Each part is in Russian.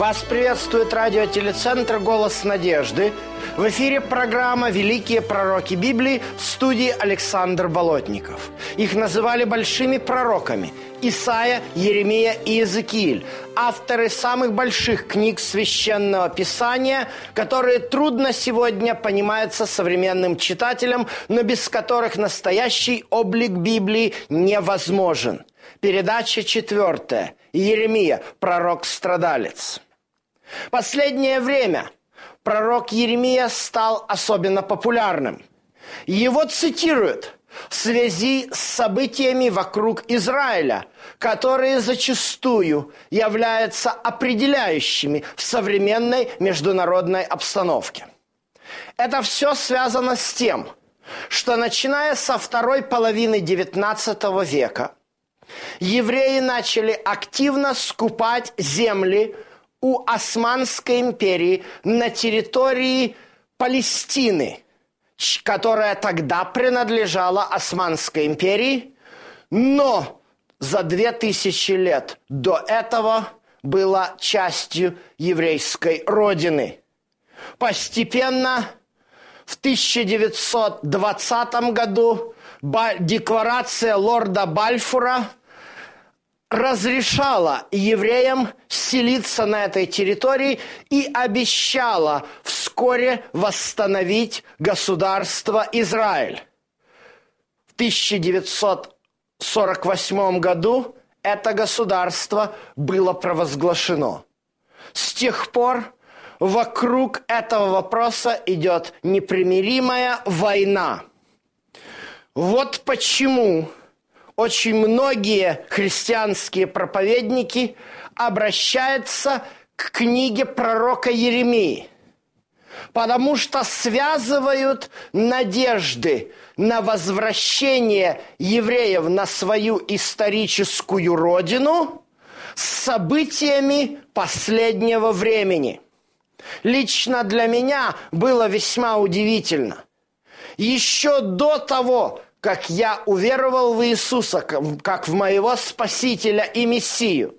Вас приветствует радиотелецентр «Голос надежды». В эфире программа «Великие пророки Библии» в студии Александр Болотников. Их называли большими пророками – Исаия, Еремия и Иезекииль, авторы самых больших книг Священного Писания, которые трудно сегодня понимаются современным читателям, но без которых настоящий облик Библии невозможен. Передача четвертая. Еремия, пророк-страдалец. Последнее время пророк Еремия стал особенно популярным. Его цитируют в связи с событиями вокруг Израиля, которые зачастую являются определяющими в современной международной обстановке. Это все связано с тем, что начиная со второй половины XIX века евреи начали активно скупать земли у Османской империи на территории Палестины, которая тогда принадлежала Османской империи, но за две тысячи лет до этого была частью еврейской родины. Постепенно в 1920 году декларация лорда Бальфура – разрешала евреям селиться на этой территории и обещала вскоре восстановить государство Израиль. В 1948 году это государство было провозглашено. С тех пор вокруг этого вопроса идет непримиримая война. Вот почему очень многие христианские проповедники обращаются к книге пророка Еремии, потому что связывают надежды на возвращение евреев на свою историческую родину с событиями последнего времени. Лично для меня было весьма удивительно. Еще до того, как я уверовал в Иисуса, как в моего Спасителя и Мессию.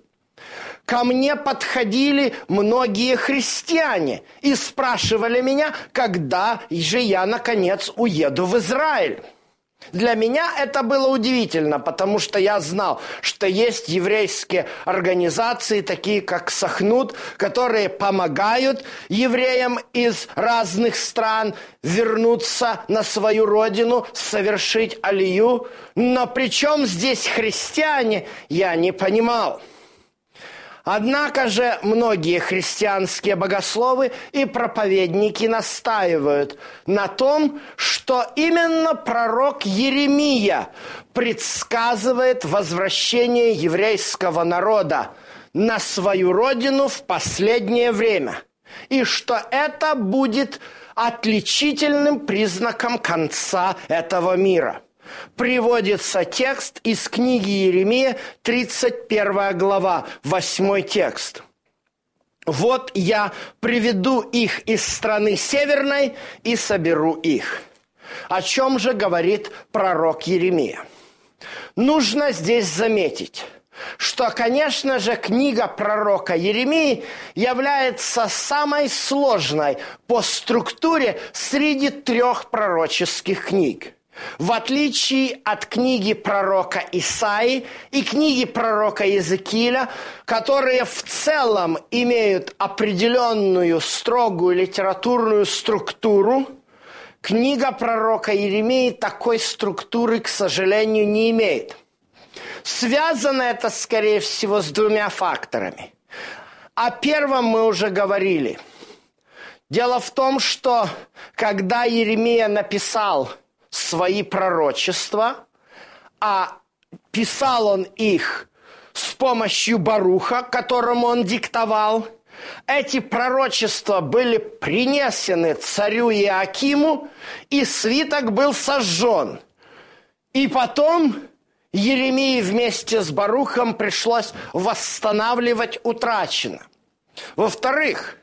Ко мне подходили многие христиане и спрашивали меня, когда же я, наконец, уеду в Израиль. Для меня это было удивительно, потому что я знал, что есть еврейские организации, такие как Сахнут, которые помогают евреям из разных стран вернуться на свою родину, совершить алию. Но при чем здесь христиане, я не понимал. Однако же многие христианские богословы и проповедники настаивают на том, что именно пророк Еремия предсказывает возвращение еврейского народа на свою родину в последнее время, и что это будет отличительным признаком конца этого мира – приводится текст из книги Еремия, 31 глава, 8 текст. «Вот я приведу их из страны северной и соберу их». О чем же говорит пророк Еремия? Нужно здесь заметить, что, конечно же, книга пророка Еремии является самой сложной по структуре среди трех пророческих книг – в отличие от книги пророка Исаи и книги пророка Иезекииля, которые в целом имеют определенную строгую литературную структуру, книга пророка Еремии такой структуры, к сожалению, не имеет. Связано это, скорее всего, с двумя факторами. О первом мы уже говорили. Дело в том, что когда Еремия написал – свои пророчества, а писал он их с помощью Баруха, которому он диктовал. Эти пророчества были принесены царю Иакиму, и свиток был сожжен. И потом Еремии вместе с Барухом пришлось восстанавливать утраченное. Во-вторых,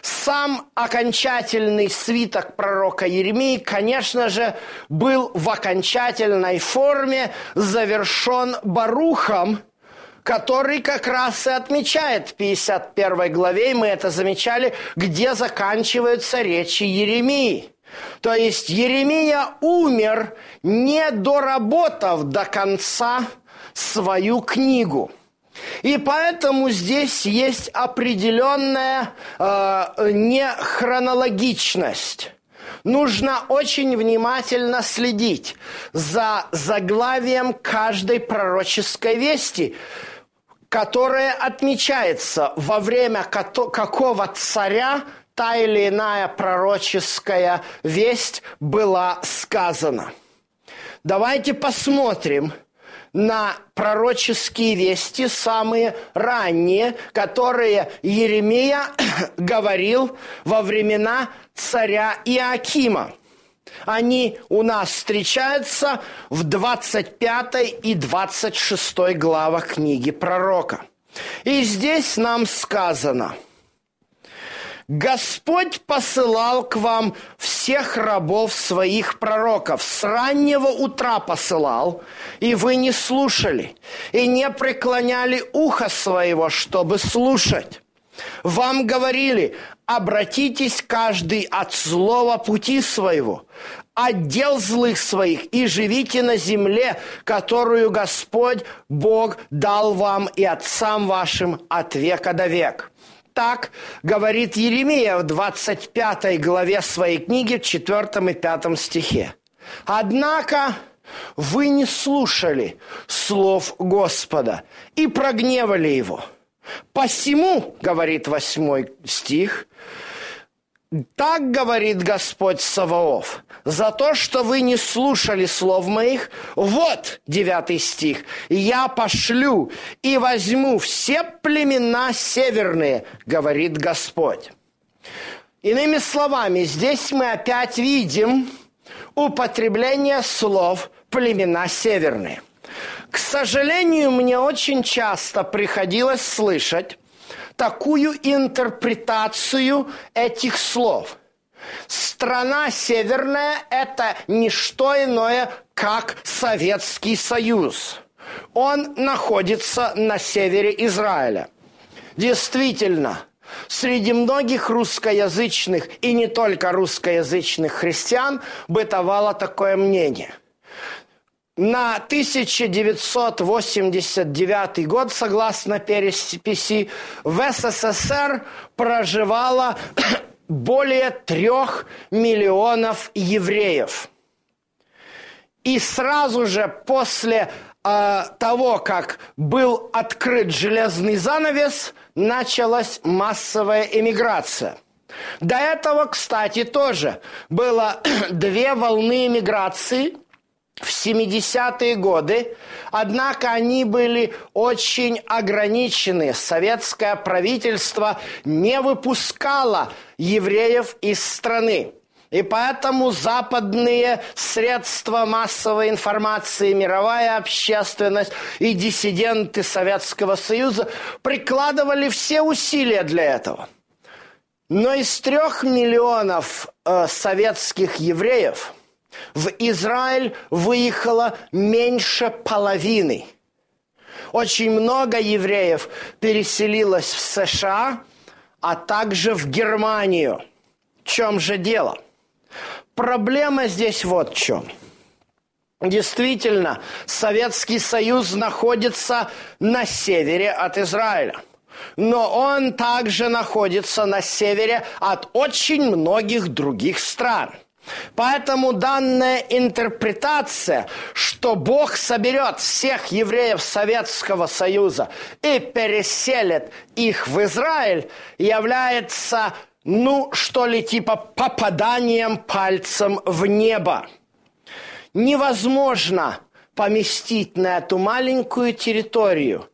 сам окончательный свиток пророка Еремии, конечно же, был в окончательной форме завершен Барухом, который как раз и отмечает в 51 главе, и мы это замечали, где заканчиваются речи Еремии. То есть Еремия умер, не доработав до конца свою книгу – и поэтому здесь есть определенная э, нехронологичность. Нужно очень внимательно следить за заглавием каждой пророческой вести, которая отмечается во время какого царя та или иная пророческая весть была сказана. Давайте посмотрим – на пророческие вести, самые ранние, которые Еремия говорил во времена царя Иакима. Они у нас встречаются в 25 и 26 главах книги пророка. И здесь нам сказано – Господь посылал к вам всех рабов своих пророков. С раннего утра посылал, и вы не слушали, и не преклоняли ухо своего, чтобы слушать. Вам говорили, обратитесь каждый от злого пути своего, от дел злых своих, и живите на земле, которую Господь Бог дал вам и отцам вашим от века до века. Так говорит Еремия в 25 главе своей книги, в 4 и 5 стихе. Однако вы не слушали слов Господа и прогневали его. Посему, говорит 8 стих, так говорит Господь Саваоф, за то, что вы не слушали слов моих, вот, девятый стих, я пошлю и возьму все племена северные, говорит Господь. Иными словами, здесь мы опять видим употребление слов племена северные. К сожалению, мне очень часто приходилось слышать, такую интерпретацию этих слов. Страна северная – это не что иное, как Советский Союз. Он находится на севере Израиля. Действительно, среди многих русскоязычных и не только русскоязычных христиан бытовало такое мнение – на 1989 год, согласно переписи, в СССР проживало более трех миллионов евреев. И сразу же после э, того, как был открыт железный занавес, началась массовая эмиграция. До этого, кстати, тоже было две волны эмиграции – в 70-е годы, однако они были очень ограничены. Советское правительство не выпускало евреев из страны. И поэтому западные средства массовой информации, мировая общественность и диссиденты Советского Союза прикладывали все усилия для этого. Но из трех миллионов э, советских евреев – в Израиль выехало меньше половины. Очень много евреев переселилось в США, а также в Германию. В чем же дело? Проблема здесь вот в чем. Действительно, Советский Союз находится на севере от Израиля. Но он также находится на севере от очень многих других стран – Поэтому данная интерпретация, что Бог соберет всех евреев Советского Союза и переселит их в Израиль, является, ну, что ли, типа попаданием пальцем в небо. Невозможно поместить на эту маленькую территорию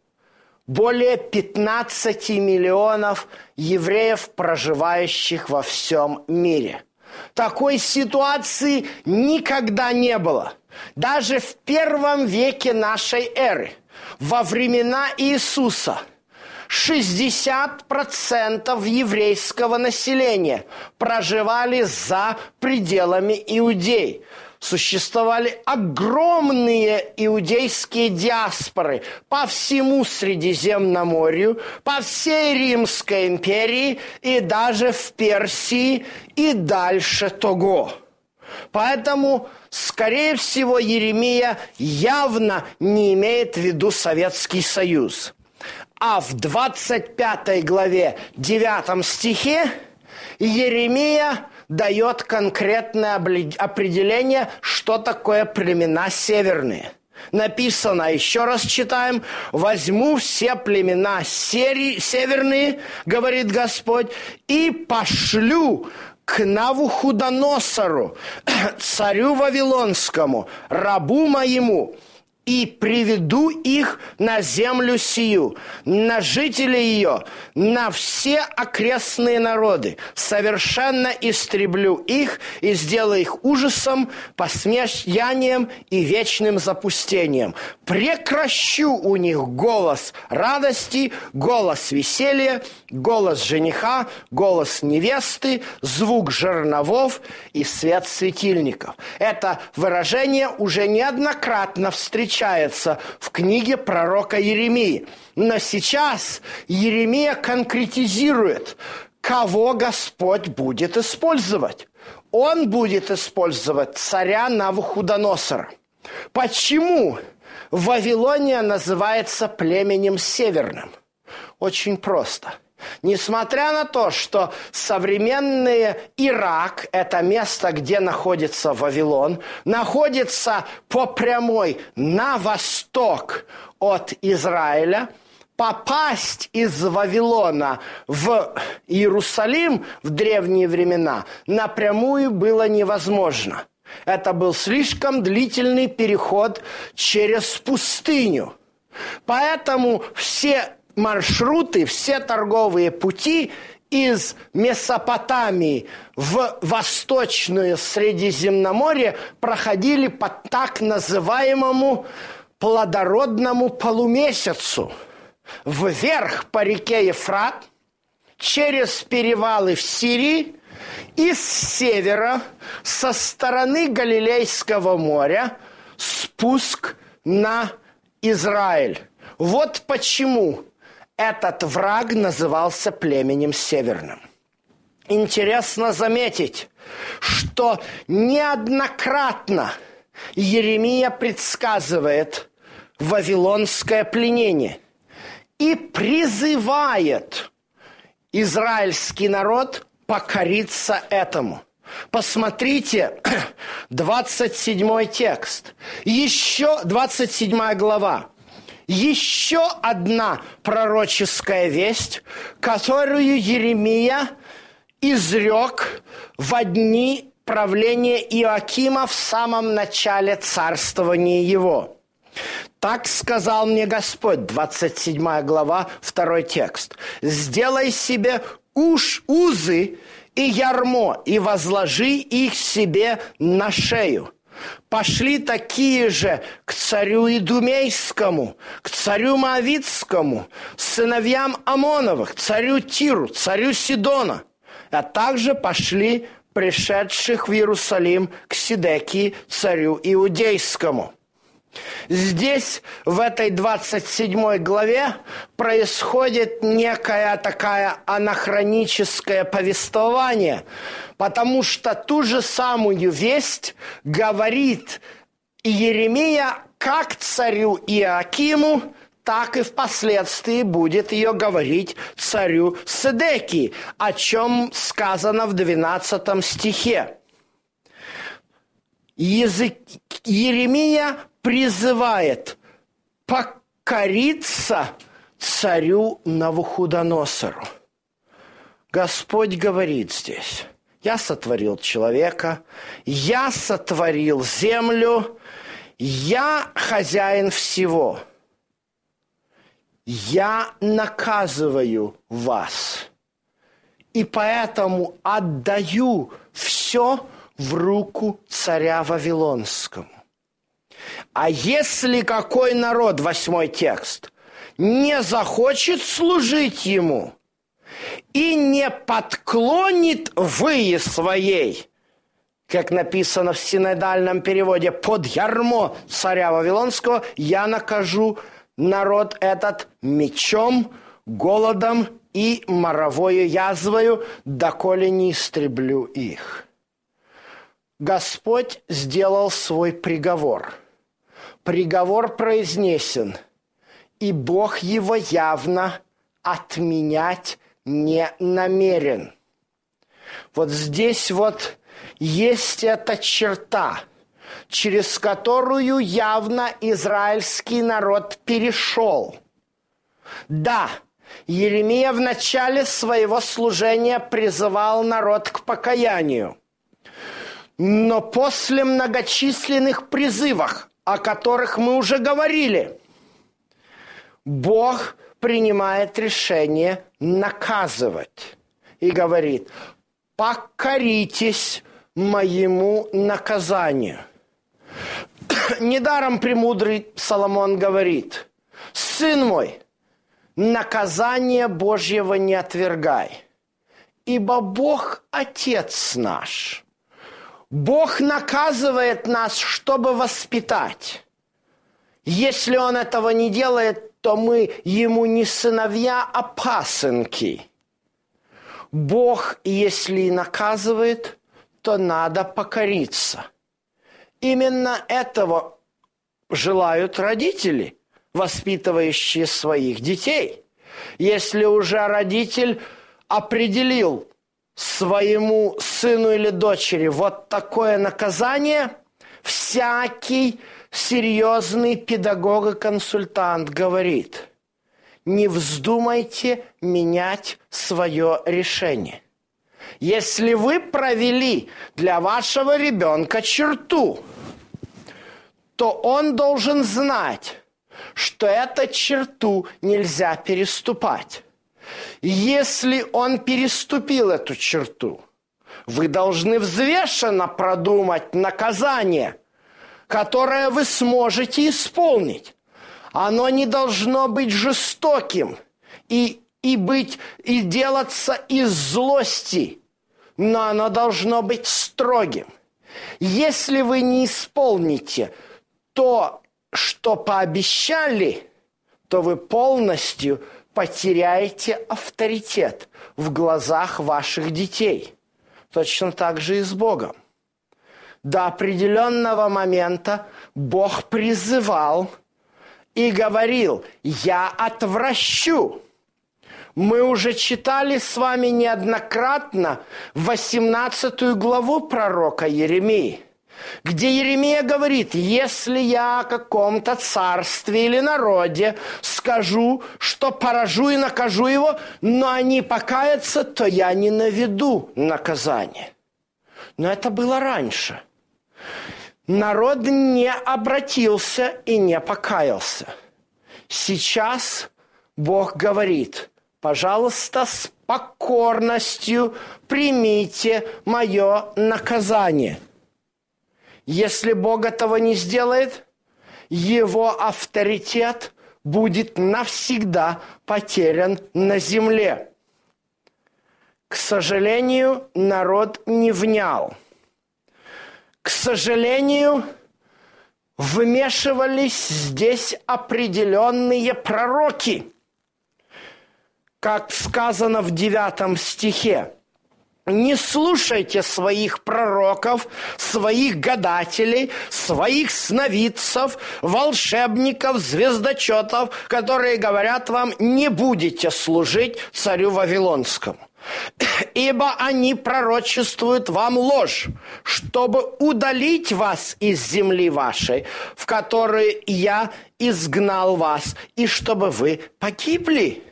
более 15 миллионов евреев, проживающих во всем мире – такой ситуации никогда не было. даже в первом веке нашей эры, во времена Иисуса, 60% еврейского населения проживали за пределами Иудеи существовали огромные иудейские диаспоры по всему Средиземноморью, по всей Римской империи и даже в Персии и дальше того. Поэтому, скорее всего, Еремия явно не имеет в виду Советский Союз. А в 25 главе 9 стихе Еремия дает конкретное определение, что такое племена северные. Написано, еще раз читаем, возьму все племена северные, говорит Господь, и пошлю к Навуходоносору, царю Вавилонскому, рабу моему, и приведу их на землю сию, на жителей ее, на все окрестные народы. Совершенно истреблю их и сделаю их ужасом, посмеянием и вечным запустением. Прекращу у них голос радости, голос веселья, голос жениха, голос невесты, звук жерновов и свет светильников. Это выражение уже неоднократно встречается встречается в книге пророка Еремии. Но сейчас Еремия конкретизирует, кого Господь будет использовать. Он будет использовать царя Навуходоносора. Почему Вавилония называется племенем северным? Очень просто – Несмотря на то, что современный Ирак, это место, где находится Вавилон, находится по прямой на восток от Израиля, попасть из Вавилона в Иерусалим в древние времена напрямую было невозможно. Это был слишком длительный переход через пустыню. Поэтому все маршруты, все торговые пути из Месопотамии в Восточное Средиземноморье проходили по так называемому плодородному полумесяцу. Вверх по реке Ефрат, через перевалы в Сирии и с севера, со стороны Галилейского моря, спуск на Израиль. Вот почему этот враг назывался племенем северным. Интересно заметить, что неоднократно Еремия предсказывает вавилонское пленение и призывает израильский народ покориться этому. Посмотрите, 27 текст, еще 27 глава еще одна пророческая весть, которую Еремия изрек в дни правления Иоакима в самом начале царствования его. Так сказал мне Господь, 27 глава, второй текст. «Сделай себе уж узы и ярмо, и возложи их себе на шею» пошли такие же к царю Идумейскому, к царю Моавицкому, сыновьям Амоновых, царю Тиру, царю Сидона, а также пошли пришедших в Иерусалим к Сидекии, царю Иудейскому – Здесь, в этой 27 главе, происходит некая такая анахроническое повествование, потому что ту же самую весть говорит Еремия как царю Иоакиму, так и впоследствии будет ее говорить царю Седеки, о чем сказано в 12 стихе. Язык Еремия призывает покориться царю Навуходоносору. Господь говорит здесь, я сотворил человека, я сотворил землю, я хозяин всего. Я наказываю вас. И поэтому отдаю все в руку царя Вавилонскому. А если какой народ, восьмой текст, не захочет служить ему и не подклонит вы своей, как написано в синодальном переводе, под ярмо царя Вавилонского, я накажу народ этот мечом, голодом и моровою язвою, доколе не истреблю их. Господь сделал свой приговор. Приговор произнесен, и Бог его явно отменять не намерен. Вот здесь вот есть эта черта, через которую явно израильский народ перешел. Да, Еремия в начале своего служения призывал народ к покаянию. Но после многочисленных призывов, о которых мы уже говорили, Бог принимает решение наказывать и говорит, покоритесь моему наказанию. Недаром премудрый Соломон говорит, сын мой, наказание Божьего не отвергай, ибо Бог Отец наш. Бог наказывает нас, чтобы воспитать. Если Он этого не делает, то мы Ему не сыновья, а пасынки. Бог, если наказывает, то надо покориться. Именно этого желают родители – воспитывающие своих детей. Если уже родитель определил своему сыну или дочери вот такое наказание, всякий серьезный педагог и консультант говорит, не вздумайте менять свое решение. Если вы провели для вашего ребенка черту, то он должен знать, что эту черту нельзя переступать. Если он переступил эту черту, вы должны взвешенно продумать наказание, которое вы сможете исполнить. Оно не должно быть жестоким и, и быть и делаться из злости, но оно должно быть строгим. Если вы не исполните то что пообещали, то вы полностью потеряете авторитет в глазах ваших детей. Точно так же и с Богом. До определенного момента Бог призывал и говорил, я отвращу. Мы уже читали с вами неоднократно 18 главу пророка Еремии – где Еремия говорит, если я о каком-то царстве или народе скажу, что поражу и накажу его, но они покаятся, то я не наведу наказание. Но это было раньше. Народ не обратился и не покаялся. Сейчас Бог говорит, пожалуйста, с покорностью примите мое наказание – если Бог этого не сделает, его авторитет будет навсегда потерян на земле. К сожалению, народ не внял. К сожалению, вмешивались здесь определенные пророки. Как сказано в девятом стихе – не слушайте своих пророков, своих гадателей, своих сновидцев, волшебников, звездочетов, которые говорят вам, не будете служить царю Вавилонскому. Ибо они пророчествуют вам ложь, чтобы удалить вас из земли вашей, в которой я изгнал вас, и чтобы вы погибли.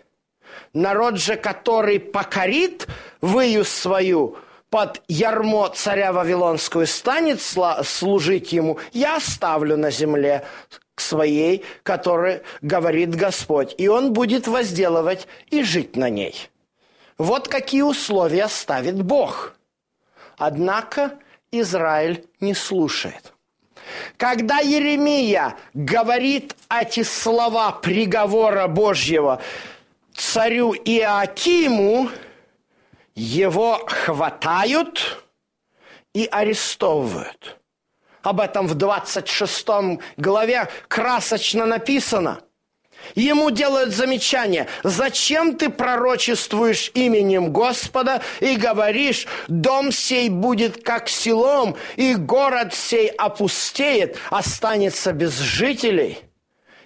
Народ же, который покорит выю свою под ярмо царя Вавилонского и станет служить ему, я оставлю на земле своей, который говорит Господь, и он будет возделывать и жить на ней. Вот какие условия ставит Бог. Однако Израиль не слушает. Когда Еремия говорит эти слова приговора Божьего царю Иоакиму, его хватают и арестовывают. Об этом в 26 главе красочно написано. Ему делают замечание, зачем ты пророчествуешь именем Господа и говоришь, дом сей будет как селом, и город сей опустеет, останется без жителей.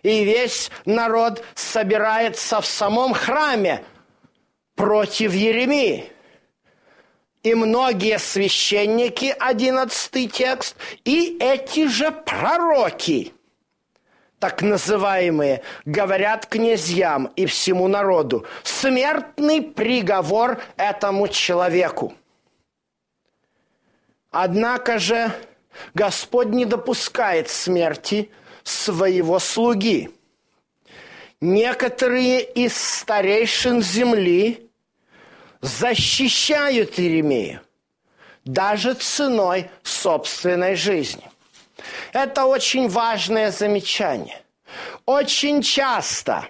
И весь народ собирается в самом храме против Еремии. И многие священники, одиннадцатый текст, и эти же пророки – так называемые, говорят князьям и всему народу, смертный приговор этому человеку. Однако же Господь не допускает смерти своего слуги. Некоторые из старейшин земли защищают Иеремию даже ценой собственной жизни – это очень важное замечание. Очень часто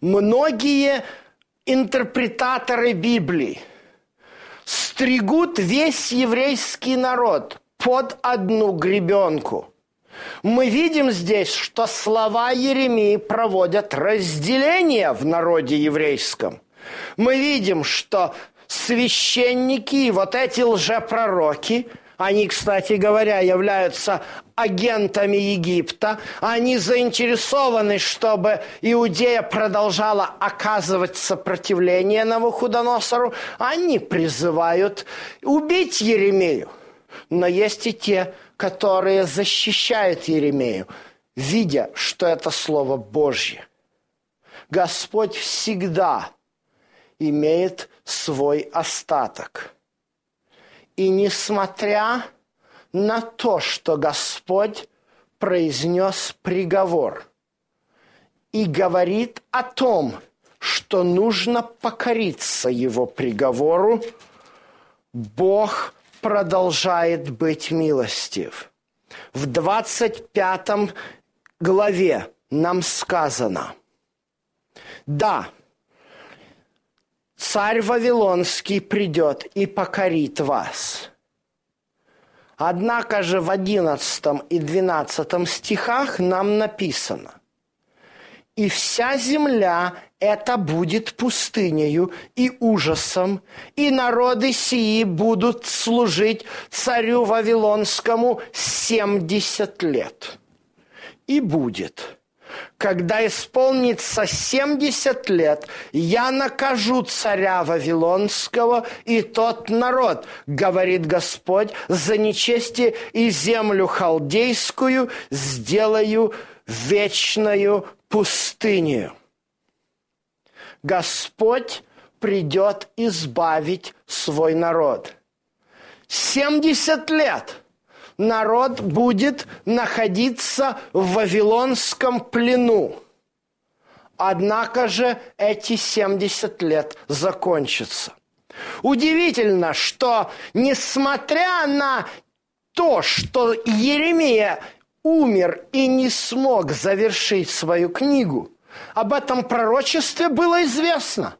многие интерпретаторы Библии стригут весь еврейский народ под одну гребенку. Мы видим здесь, что слова Еремии проводят разделение в народе еврейском. Мы видим, что священники и вот эти лжепророки – они, кстати говоря, являются агентами Египта. Они заинтересованы, чтобы Иудея продолжала оказывать сопротивление Навуходоносору. Они призывают убить Еремею. Но есть и те, которые защищают Еремею, видя, что это Слово Божье. Господь всегда имеет свой остаток – и несмотря на то, что Господь произнес приговор и говорит о том, что нужно покориться его приговору, Бог продолжает быть милостив. В 25 главе нам сказано, да, царь Вавилонский придет и покорит вас. Однако же в 11 и 12 стихах нам написано, «И вся земля это будет пустынею и ужасом, и народы сии будут служить царю Вавилонскому семьдесят лет. И будет, когда исполнится 70 лет, я накажу царя Вавилонского и тот народ, говорит Господь, за нечестие и землю халдейскую сделаю вечную пустыню. Господь придет избавить свой народ. 70 лет – народ будет находиться в Вавилонском плену. Однако же эти 70 лет закончатся. Удивительно, что несмотря на то, что Еремия умер и не смог завершить свою книгу, об этом пророчестве было известно.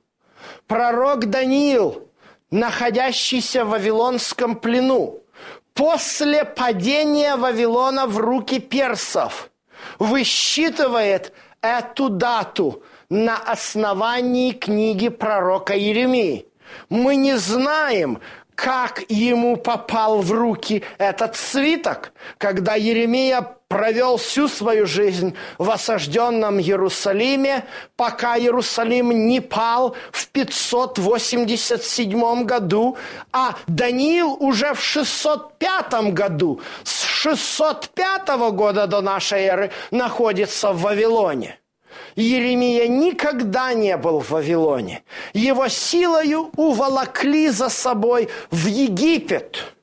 Пророк Даниил, находящийся в Вавилонском плену, после падения Вавилона в руки персов высчитывает эту дату на основании книги пророка Еремии. Мы не знаем, как ему попал в руки этот свиток, когда Еремия провел всю свою жизнь в осажденном Иерусалиме, пока Иерусалим не пал в 587 году, а Даниил уже в 605 году, с 605 года до нашей эры, находится в Вавилоне. Еремия никогда не был в Вавилоне. Его силою уволокли за собой в Египет.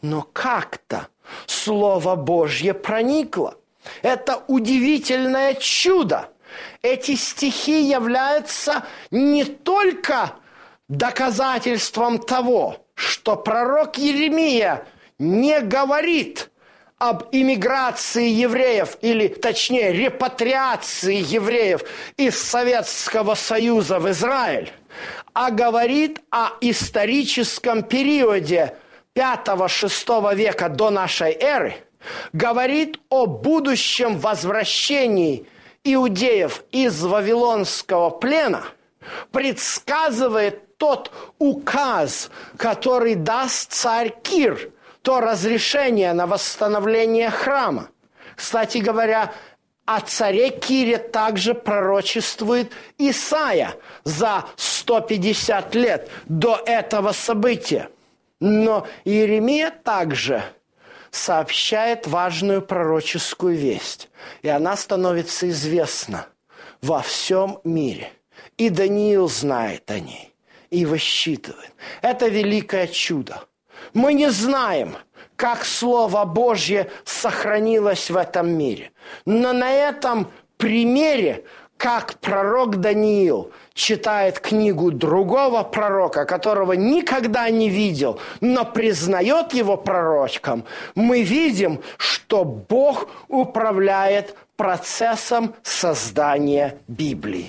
Но как-то Слово Божье проникло. Это удивительное чудо. Эти стихи являются не только доказательством того, что пророк Еремия не говорит об иммиграции евреев, или точнее репатриации евреев из Советского Союза в Израиль, а говорит о историческом периоде 5-6 века до нашей эры, говорит о будущем возвращении иудеев из Вавилонского плена, предсказывает тот указ, который даст царь Кир, то разрешение на восстановление храма. Кстати говоря, о царе Кире также пророчествует Исаия за 150 лет до этого события. Но Иеремия также сообщает важную пророческую весть, и она становится известна во всем мире. И Даниил знает о ней и высчитывает. Это великое чудо. Мы не знаем, как Слово Божье сохранилось в этом мире. Но на этом примере, как пророк Даниил читает книгу другого пророка, которого никогда не видел, но признает его пророчком, мы видим, что Бог управляет процессом создания Библии.